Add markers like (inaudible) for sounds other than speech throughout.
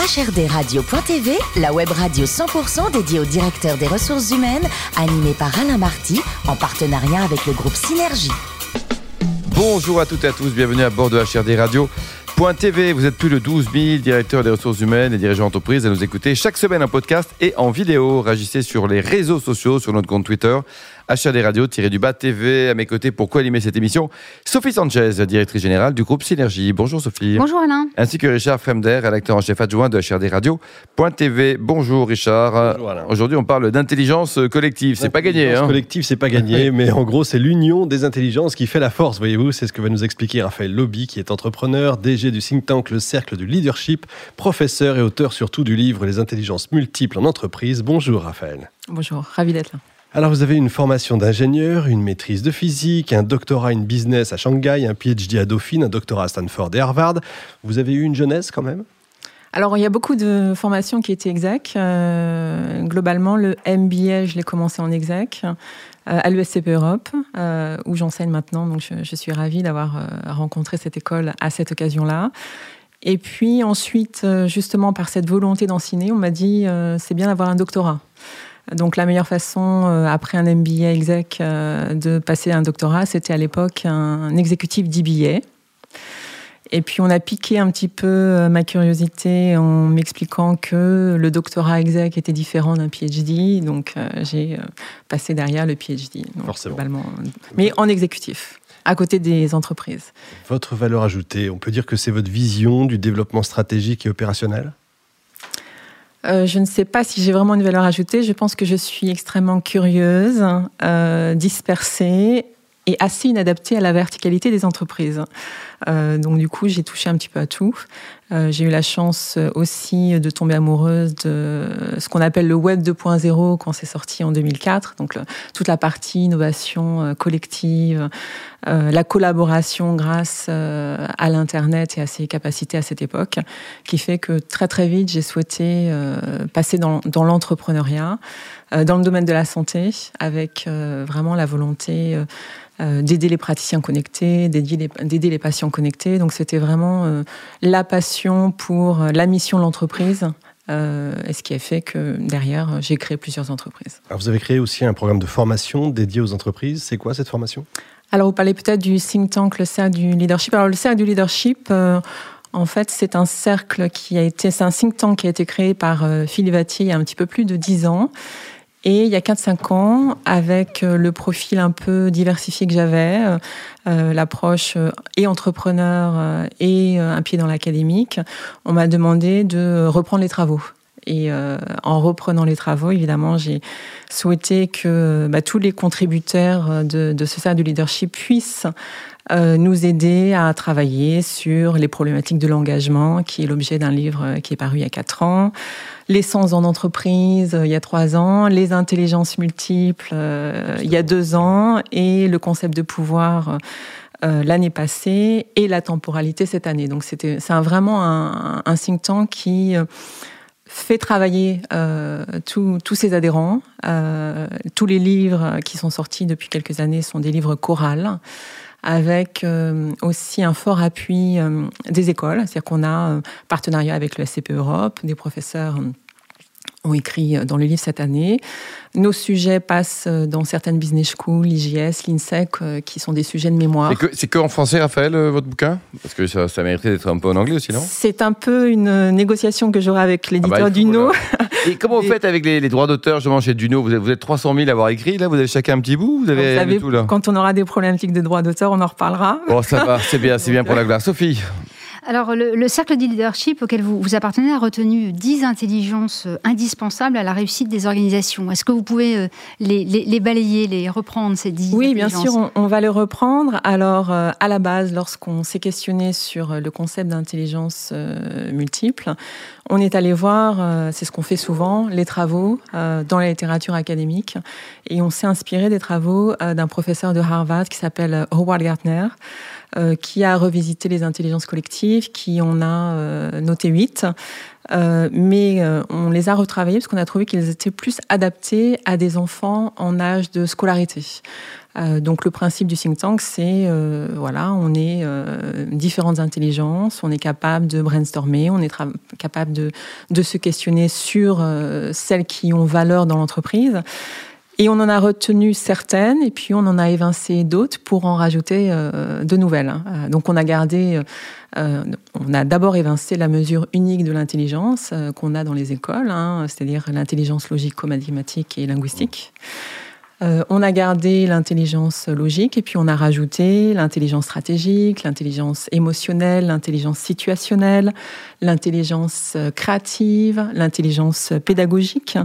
HRDRadio.tv, la web radio 100% dédiée au directeur des ressources humaines, animée par Alain Marty, en partenariat avec le groupe Synergie. Bonjour à toutes et à tous, bienvenue à bord de HRD Radio. TV, vous êtes plus de 12 000 directeurs des ressources humaines et dirigeants d'entreprise à nous écouter chaque semaine en podcast et en vidéo. Réagissez sur les réseaux sociaux, sur notre compte Twitter, HRD Radio-du-bas TV. À mes côtés, pour co-animer cette émission, Sophie Sanchez, directrice générale du groupe Synergie. Bonjour Sophie. Bonjour Alain. Ainsi que Richard Fremder, rédacteur en chef adjoint de HRD Radio.tv. Bonjour Richard. Bonjour Alain. Aujourd'hui, on parle d'intelligence collective. C'est pas gagné. Hein collective, c'est pas gagné, (laughs) mais en gros, c'est l'union des intelligences qui fait la force, voyez-vous. C'est ce que va nous expliquer Raphaël Lobby, qui est entrepreneur, DG du think tank Le Cercle du Leadership, professeur et auteur surtout du livre Les intelligences multiples en entreprise. Bonjour Raphaël. Bonjour, ravi d'être là. Alors, vous avez une formation d'ingénieur, une maîtrise de physique, un doctorat in business à Shanghai, un PhD à Dauphine, un doctorat à Stanford et Harvard. Vous avez eu une jeunesse quand même? Alors, il y a beaucoup de formations qui étaient exec. Euh, globalement, le MBA, je l'ai commencé en exec euh, à l'USCP Europe, euh, où j'enseigne maintenant. Donc, je, je suis ravie d'avoir euh, rencontré cette école à cette occasion-là. Et puis ensuite, justement, par cette volonté d'enseigner, on m'a dit c'est bien d'avoir un doctorat. Donc la meilleure façon, euh, après un MBA exec, euh, de passer à un doctorat, c'était à l'époque un exécutif d'IBA. Et puis on a piqué un petit peu euh, ma curiosité en m'expliquant que le doctorat exec était différent d'un PhD. Donc euh, j'ai passé derrière le PhD. Donc, Forcément. globalement, mais en exécutif, à côté des entreprises. Votre valeur ajoutée, on peut dire que c'est votre vision du développement stratégique et opérationnel? Euh, je ne sais pas si j'ai vraiment une valeur ajoutée. Je pense que je suis extrêmement curieuse, euh, dispersée et assez inadaptée à la verticalité des entreprises. Euh, donc du coup, j'ai touché un petit peu à tout. Euh, j'ai eu la chance euh, aussi de tomber amoureuse de ce qu'on appelle le Web 2.0 quand c'est sorti en 2004. Donc toute la partie innovation collective, la collaboration grâce à l'Internet et à ses capacités à cette époque, qui fait que très très vite j'ai souhaité passer dans, l'entrepreneuriat, dans le domaine de la santé, avec vraiment la volonté d'aider les praticiens connectés, d'aider les, les patients connectés. Donc c'était vraiment euh, la passion pour euh, la mission de l'entreprise. euh, et ce qui a fait que derrière, j'ai créé plusieurs entreprises. Alors, vous avez créé aussi un programme de formation dédié aux entreprises. C'est quoi cette formation? Alors, vous parlez peut-être du think tank, le cercle du leadership. Alors, le cercle du leadership, euh, en fait, c'est un cercle qui a été, c'est un think tank qui a été créé par Philippe Vatier il y a un petit peu plus de 10 ans. Et il y a 4-5 ans, avec euh, le profil un peu diversifié que j'avais, euh, euh, l'approche et entrepreneur et un pied dans l'académique, on m'a demandé de reprendre les travaux. Et euh, en reprenant les travaux, évidemment, j'ai souhaité que bah, tous les contributeurs euh, de, de ce cercle du leadership puissent euh, nous aider à travailler sur les problématiques de l'engagement, qui est l'objet d'un livre euh, qui est paru il y a quatre ans, l'essence en entreprise euh, il y a trois ans, les intelligences multiples il y a deux ans, et le concept de pouvoir l'année passée et la temporalité cette année. Donc c'était c'est vraiment un, un think tank qui fait travailler euh, tous ses adhérents. Euh, tous les livres qui sont sortis depuis quelques années sont des livres chorales avec euh, aussi un fort appui euh, des écoles. C'est-à-dire qu'on a euh, partenariat avec le SCP Europe, des professeurs ont écrit euh, dans le livre cette année. Nos sujets passent euh, dans certaines business schools, l'IGS, l'INSEC, euh, qui sont des sujets de mémoire. C'est que, en français, Raphaël, votre bouquin? Parce que ça, ça mériterait d'être un peu en anglais aussi, non? C'est un peu une négociation que j'aurai avec Ah bah, l'éditeur faut, Duno. (laughs) Et comment vous faites avec les, les droits d'auteur justement chez Duno? Vous êtes, vous êtes 300 000 à avoir écrit, là Vous avez chacun un petit bout Vous avez Vous savez, tout, là? quand on aura des problématiques de droit d'auteur, on en reparlera. Bon, ça va, c'est bien, c'est bien pour la (laughs) glace. Sophie? Alors, le, le cercle du leadership auquel vous, vous appartenez a retenu 10 intelligences euh, indispensables à la réussite des organisations. Est-ce que vous pouvez euh, les, les- les balayer, les reprendre, ces 10 Oui, bien sûr, on, on va le reprendre. Alors, euh, à la base, lorsqu'on s'est questionné sur le concept d'intelligence euh, multiple, on est allé voir, euh, c'est ce qu'on fait souvent, les travaux dans la littérature académique. Et on s'est inspiré des travaux d'un professeur de Harvard qui s'appelle Howard Gardner, euh, qui a revisité les intelligences collectives, qui en a euh, noté 8. mais on les a retravaillés parce qu'on a trouvé qu'ils étaient plus adaptés à des enfants en âge de scolarité. donc le principe du think tank, c'est voilà, on est différentes intelligences, on est capable de brainstormer, on est capable de, de, se questionner sur celles qui ont valeur dans l'entreprise. Et on en a retenu certaines, et puis on en a évincé d'autres pour en rajouter euh, de nouvelles. Hein. Euh, donc on a gardé, euh, on a d'abord évincé la mesure unique de l'intelligence qu'on a dans les écoles, hein, c'est-à-dire l'intelligence logico-mathématique et linguistique. Euh, on a gardé l'intelligence logique et puis on a rajouté l'intelligence stratégique, l'intelligence émotionnelle, l'intelligence situationnelle, l'intelligence euh, créative, l'intelligence pédagogique,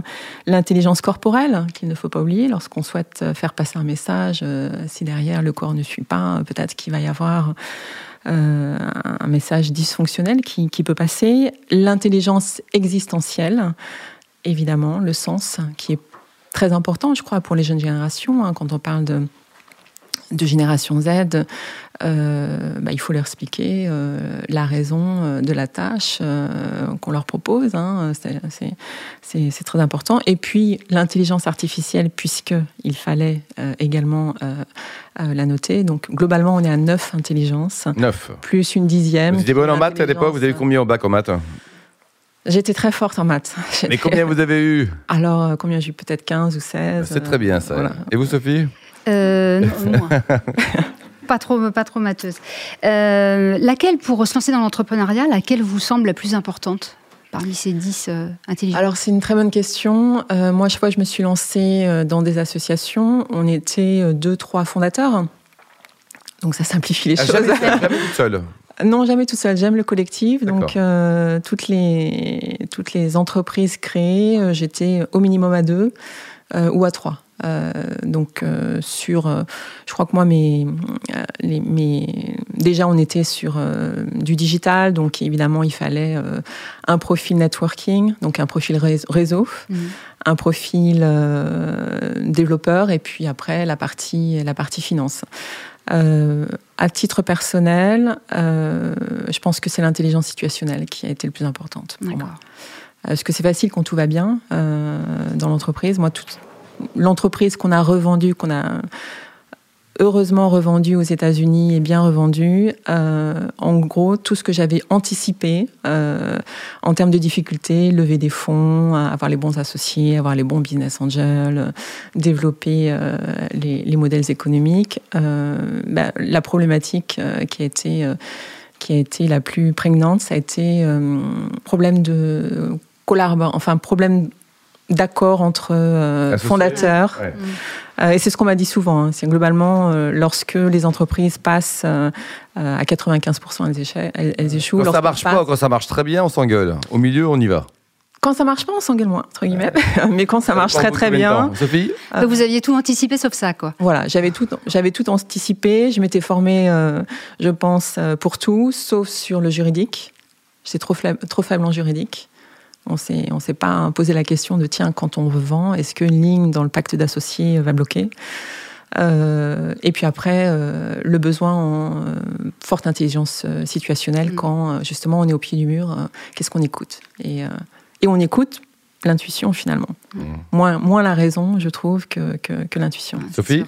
l'intelligence corporelle, qu'il ne faut pas oublier lorsqu'on souhaite faire passer un message. Euh, si derrière le corps ne suit pas, peut-être qu'il va y avoir un message dysfonctionnel qui, qui peut passer. L'intelligence existentielle, évidemment, le sens qui est très important, je crois, pour les jeunes générations. Hein, quand on parle de, de génération Z, euh, bah, il faut leur expliquer euh, la raison euh, de la tâche qu'on leur propose. Hein, c'est très important. Et puis l'intelligence artificielle, puisqu'il fallait également la noter. Donc globalement, on est à 9 intelligences. 9. Plus une dixième. Vous étiez bonne en maths à l'époque Vous avez combien au bac en maths? J'étais très forte en maths. (laughs) Mais combien vous avez eu? Alors, euh, combien j'ai eu Peut-être 15 ou 16. C'est très bien ça. Et vous, Sophie? Euh, non, (laughs) pas trop, pas trop matheuse. Euh, laquelle, pour se lancer dans l'entrepreneuriat, laquelle vous semble la plus importante parmi ces 10 intelligents Alors, c'est une très bonne question. moi, chaque fois je me suis lancée dans des associations, on était deux, trois fondateurs. Donc, ça simplifie les ah, choses. Jamais, jamais toute seule non, jamais tout seul. J'aime le collectif. Donc, euh, toutes, les, toutes les entreprises créées, euh, j'étais au minimum à deux euh, ou à trois. donc, sur. je crois que moi, mes, mes, déjà, on était sur du digital. Donc, évidemment, il fallait un profil networking, donc un profil réseau, mmh. un profil développeur, et puis après, la partie, la partie finance. À titre personnel, euh, je pense que c'est l'intelligence situationnelle qui a été le plus importante pour moi. Est-ce que c'est facile quand tout va bien euh, dans l'entreprise Moi, toute l'entreprise qu'on a revendue, qu'on a heureusement revendu aux États-Unis et bien revendu. Euh, en gros, tout ce que j'avais anticipé euh, en termes de difficultés, lever des fonds, avoir les bons associés, avoir les bons business angels, développer euh, les, modèles économiques. Bah, la problématique qui a été qui a été la plus prégnante, ça a été problème de enfin problème d'accord entre fondateurs. Euh, et c'est ce qu'on m'a dit souvent. Hein. C'est globalement, euh, lorsque les entreprises passent euh, à 95%, elles, elles, échouent. Quand ça marche pas, quand ça marche très bien, on s'engueule. Au milieu, on y va. Quand ça marche pas, on s'engueule moins, entre guillemets. (laughs) Mais quand ça marche très très bien. Sophie Vous aviez tout anticipé sauf ça, quoi. Voilà, j'avais tout, j'avais tout anticipé. Je m'étais formée, je pense, pour tout, sauf sur le juridique. J'étais trop, trop faible en juridique. On ne s'est pas posé la question de tiens, quand on vend, est-ce qu'une ligne dans le pacte d'associés va bloquer euh, et puis après, euh, le besoin en euh, forte intelligence situationnelle mm. quand justement on est au pied du mur, qu'est-ce qu'on écoute? Et, et, on écoute l'intuition finalement. Mmh. Moins, moins la raison, je trouve, que, que, l'intuition. Sophie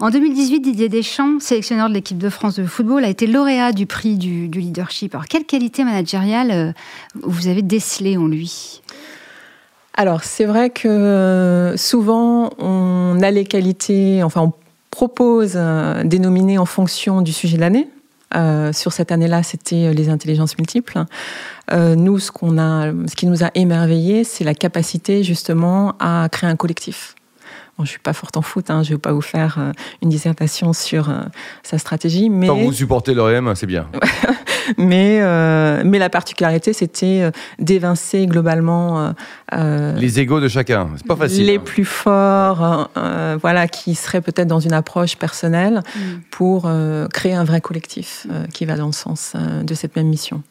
En 2018, Didier Deschamps, sélectionneur de l'équipe de France de football, a été lauréat du prix du, leadership. Alors, quelle qualité managériale euh, vous avez décelée en lui? Alors, c'est vrai que euh, souvent, on a les qualités, enfin, on propose euh, des nominés en fonction du sujet de l'année. Euh, sur cette année-là, c'était euh, les intelligences multiples. Euh, nous, ce, qu'on a, ce qui nous a émerveillé, c'est la capacité justement à créer un collectif. Bon, je suis pas forte en foot, hein, je vais pas vous faire une dissertation sur sa stratégie, mais quand vous supportez l'OM, c'est bien. (laughs) mais mais la particularité, c'était d'évincer globalement les égaux de chacun. C'est pas facile. Les hein. plus forts, voilà, qui seraient peut-être dans une approche personnelle mm. pour créer un vrai collectif qui va dans le sens de cette même mission.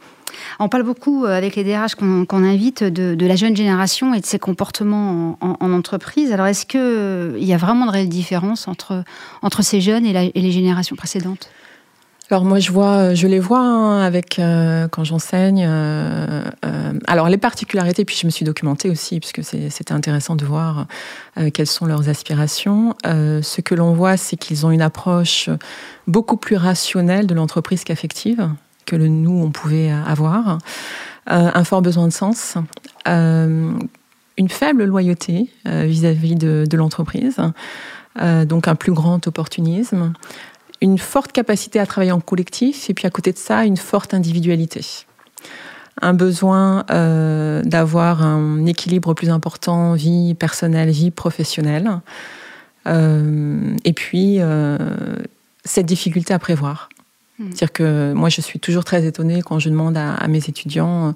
On parle beaucoup euh, avec les DRH qu'on invite de, la jeune génération et de ses comportements en, entreprise. Alors, est-ce qu'il euh, y a vraiment de réelles différences entre, entre ces jeunes et, les générations précédentes? Alors moi je vois, je les vois hein, avec euh, quand j'enseigne. Euh, euh, alors les particularités, puis je me suis documentée aussi puisque c'était intéressant de voir quelles sont leurs aspirations. ce que l'on voit, c'est qu'ils ont une approche beaucoup plus rationnelle de l'entreprise qu'affective que le nous on pouvait avoir. un fort besoin de sens, une faible loyauté vis-à-vis de l'entreprise, donc un plus grand opportunisme une forte capacité à travailler en collectif et puis à côté de ça, une forte individualité. Un besoin euh, d'avoir un équilibre plus important, vie personnelle, vie professionnelle. Euh, et puis, euh, cette difficulté à prévoir. Hmm. C'est-à-dire que moi, je suis toujours très étonnée quand je demande à, mes étudiants,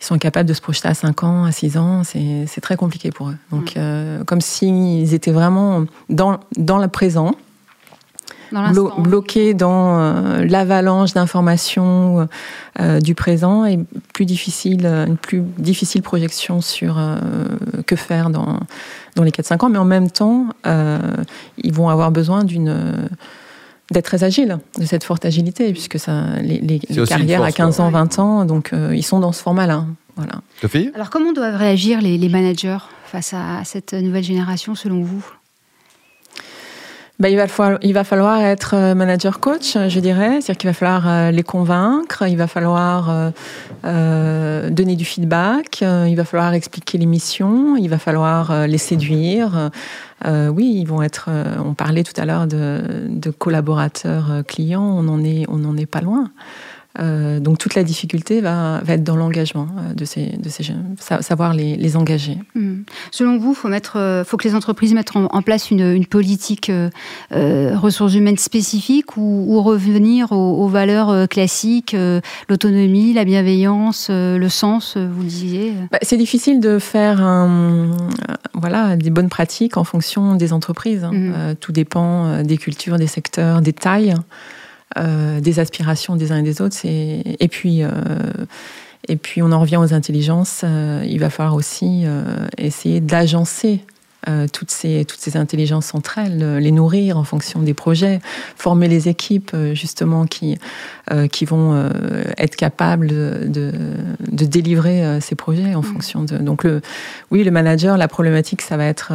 ils sont capables de se projeter à 5 ans, à 6 ans, c'est très compliqué pour eux. Donc, hmm. comme s'ils étaient vraiment dans, dans le présent, bloqué dans euh, l'avalanche d'informations euh, du présent et plus difficile, une plus difficile projection sur euh, que faire dans, dans les 4-5 ans. Mais en même temps, ils vont avoir besoin d'une d'être très agiles, de cette forte agilité, puisque ça, les, carrières à 15 ans, 20 ans, donc ils sont dans ce format-là. Voilà. Alors comment doivent réagir les managers face à cette nouvelle génération, selon vous? Bah, il, va falloir, il va falloir être euh, manager coach, je dirais. C'est-à-dire qu'il va falloir euh, les convaincre, il va falloir euh, donner du feedback, il va falloir expliquer les missions, il va falloir les séduire. oui, ils vont être. on parlait tout à l'heure de, de, collaborateurs clients, on en est, on n'en est pas loin. Euh, donc toute la difficulté va, être dans l'engagement euh, de ces, de ces jeunes, savoir les, engager. Hmm. Selon vous, faut, mettre, euh, faut que les entreprises mettent en, place une, politique ressources humaines spécifique ou, revenir aux, valeurs classiques, l'autonomie, la bienveillance, le sens, vous le disiez bah, C'est difficile de faire voilà, des bonnes pratiques en fonction des entreprises. Hein. Hmm. tout dépend des cultures, des secteurs, des tailles. Euh, des aspirations des uns et des autres. Et puis, euh, et puis, on en revient aux intelligences. Euh, il va falloir aussi essayer d'agencer euh, toutes, ces, toutes ces intelligences entre elles, euh, les nourrir en fonction des projets, former les équipes euh, justement qui, qui vont être capables de, de, délivrer ces projets en mm. fonction de... Donc le, oui, le manager, la problématique, ça va être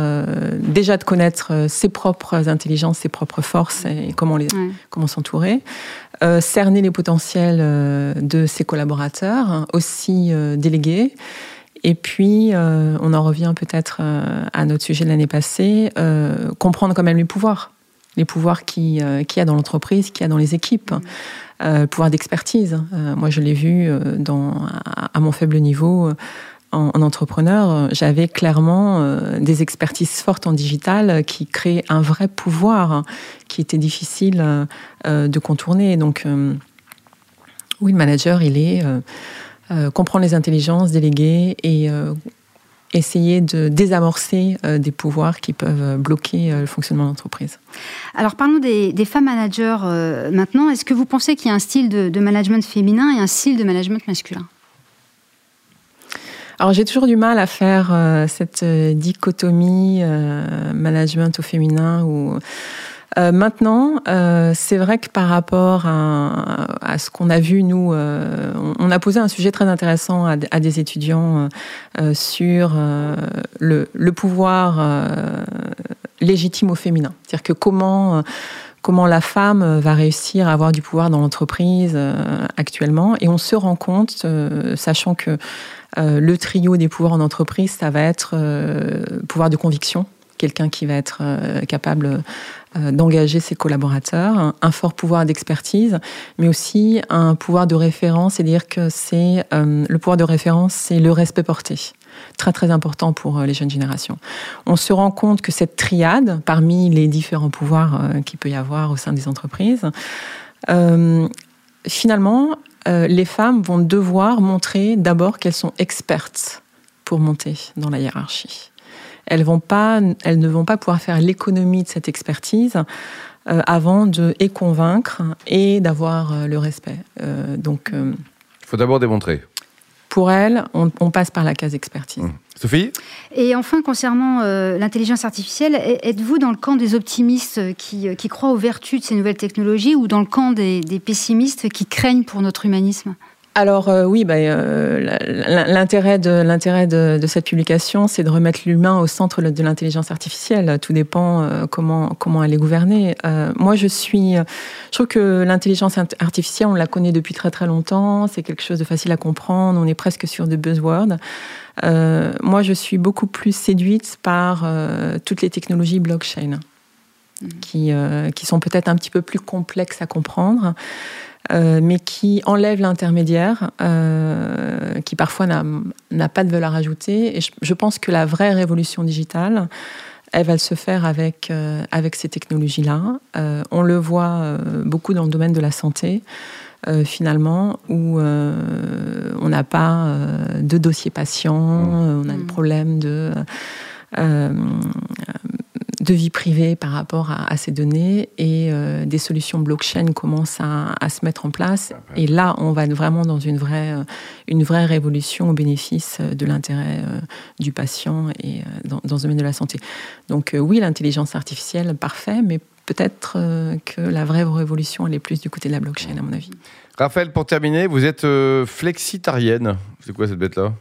déjà de connaître ses propres intelligences, ses propres forces et comment, les, comment s'entourer. cerner les potentiels de ses collaborateurs, hein, aussi déléguer. Et puis, euh, on en revient peut-être euh, à notre sujet de l'année passée, euh, comprendre quand même les pouvoirs. Les pouvoirs qu'il qui y a dans l'entreprise, qu'il y a dans les équipes. le pouvoir d'expertise. moi, je l'ai vu dans, à, mon faible niveau en, entrepreneur. J'avais clairement des expertises fortes en digital qui créaient un vrai pouvoir qui était difficile de contourner. Donc, oui, le manager, il est euh, comprendre les intelligences, déléguer et euh, essayer de désamorcer euh, des pouvoirs qui peuvent bloquer le fonctionnement de l'entreprise. Alors parlons des, femmes managers maintenant. Est-ce que vous pensez qu'il y a un style de, management féminin et un style de management masculin? Alors j'ai toujours du mal à faire cette dichotomie management au féminin ou euh, maintenant, euh, c'est vrai que par rapport à, ce qu'on a vu, nous, euh, on, a posé un sujet très intéressant à, des étudiants sur le, pouvoir légitime au féminin. C'est-à-dire que comment comment la femme va réussir à avoir du pouvoir dans l'entreprise actuellement. Et on se rend compte, sachant que le trio des pouvoirs en entreprise, ça va être pouvoir de conviction, quelqu'un qui va être capable euh, d'engager ses collaborateurs, un, fort pouvoir d'expertise, mais aussi un pouvoir de référence, c'est-à-dire que c'est euh, le pouvoir de référence, c'est le respect porté très très important pour euh, les jeunes générations. On se rend compte que cette triade, parmi les différents pouvoirs qu'il peut y avoir au sein des entreprises, finalement, les femmes vont devoir montrer d'abord qu'elles sont expertes pour monter dans la hiérarchie elles, vont pas, elles ne vont pas pouvoir faire l'économie de cette expertise euh, avant de et convaincre et d'avoir euh, le respect. Euh, donc, il faut d'abord démontrer. pour elle, on, passe par la case expertise. Mmh. Sophie? Et enfin, concernant euh, l'intelligence artificielle, êtes-vous dans le camp des optimistes qui, qui, croient aux vertus de ces nouvelles technologies ou dans le camp des, des pessimistes qui craignent pour notre humanisme? Alors euh, oui, bah, euh, l'intérêt de l'intérêt de, cette publication, c'est de remettre l'humain au centre de l'intelligence artificielle. Tout dépend euh, comment comment elle est gouvernée. moi, je suis, je trouve que l'intelligence artificielle, on la connaît depuis très très longtemps. C'est quelque chose de facile à comprendre. On est presque sur des buzzwords. moi, je suis beaucoup plus séduite par toutes les technologies blockchain. Mmh. Qui, qui sont peut-être un petit peu plus complexes à comprendre, euh, mais qui enlève l'intermédiaire, euh, qui parfois n'a pas de valeur ajoutée. Et je, pense que la vraie révolution digitale, elle va se faire avec, euh, avec ces technologies-là. on le voit beaucoup dans le domaine de la santé. finalement, où on n'a pas de dossier patient, mmh. on a des mmh. problèmes de de vie privée par rapport à, ces données et euh, des solutions blockchain commencent à, se mettre en place. Et là, on va être vraiment dans une vraie, euh, une vraie révolution au bénéfice euh, de l'intérêt du patient et dans, dans, ce domaine de la santé. Donc oui, l'intelligence artificielle, parfait, mais peut-être que la vraie révolution, elle est plus du côté de la blockchain, à mon avis. Raphaël, pour terminer, vous êtes flexitarienne. C'est quoi cette bête-là?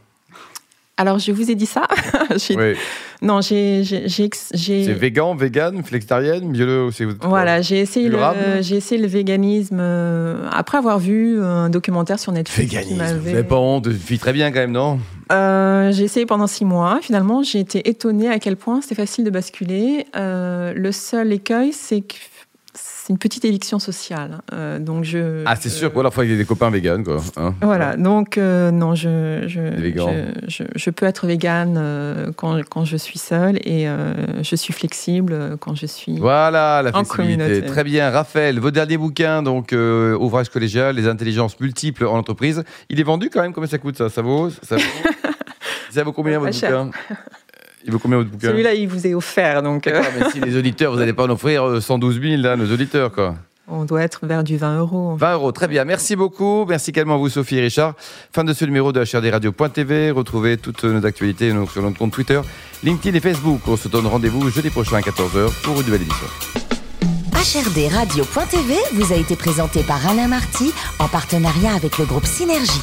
Alors, je vous ai dit ça. (laughs) oui. Non, j'ai. C'est vegan, vegan, flexitarienne, bio. Voilà, j'ai essayé, le, j'ai essayé le véganisme euh, après avoir vu un documentaire sur Netflix. Véganisme, vous n'avez pas honte, vis très bien quand même, non euh, J'ai essayé pendant six mois. Finalement, j'ai été étonnée à quel point c'est facile de basculer. Euh, le seul écueil, c'est que c'est une petite éviction sociale. Euh, donc je. Ah, c'est sûr. Voilà, il y ait des copains véganes, quoi. Hein. voilà. Donc euh, non, je je, je, peux être végane euh, quand, quand, je suis seule et je suis flexible quand je suis. Voilà, la flexibilité. Très bien, Raphaël. Vos derniers bouquins, donc ouvrage collégial, les intelligences multiples en entreprise. Il est vendu quand même. Combien ça coûte ça? Ça vaut Ça vaut, (laughs) ça vaut combien votre bouquin il vaut combien votre bouquin Celui-là, il vous est offert. Donc... Euh. mais si les auditeurs, vous n'allez pas en offrir 112 000, là, nos auditeurs, quoi. On doit être vers du 20 euros. 20 euros, très bien. Merci beaucoup. Merci également à vous, Sophie et Richard. Fin de ce numéro de HRDRadio.tv. Retrouvez toutes nos actualités sur notre compte Twitter, LinkedIn et Facebook. On se donne rendez-vous jeudi prochain à 14h pour une nouvelle édition. HRDRadio.tv vous a été présenté par Alain Marty en partenariat avec le groupe Synergie.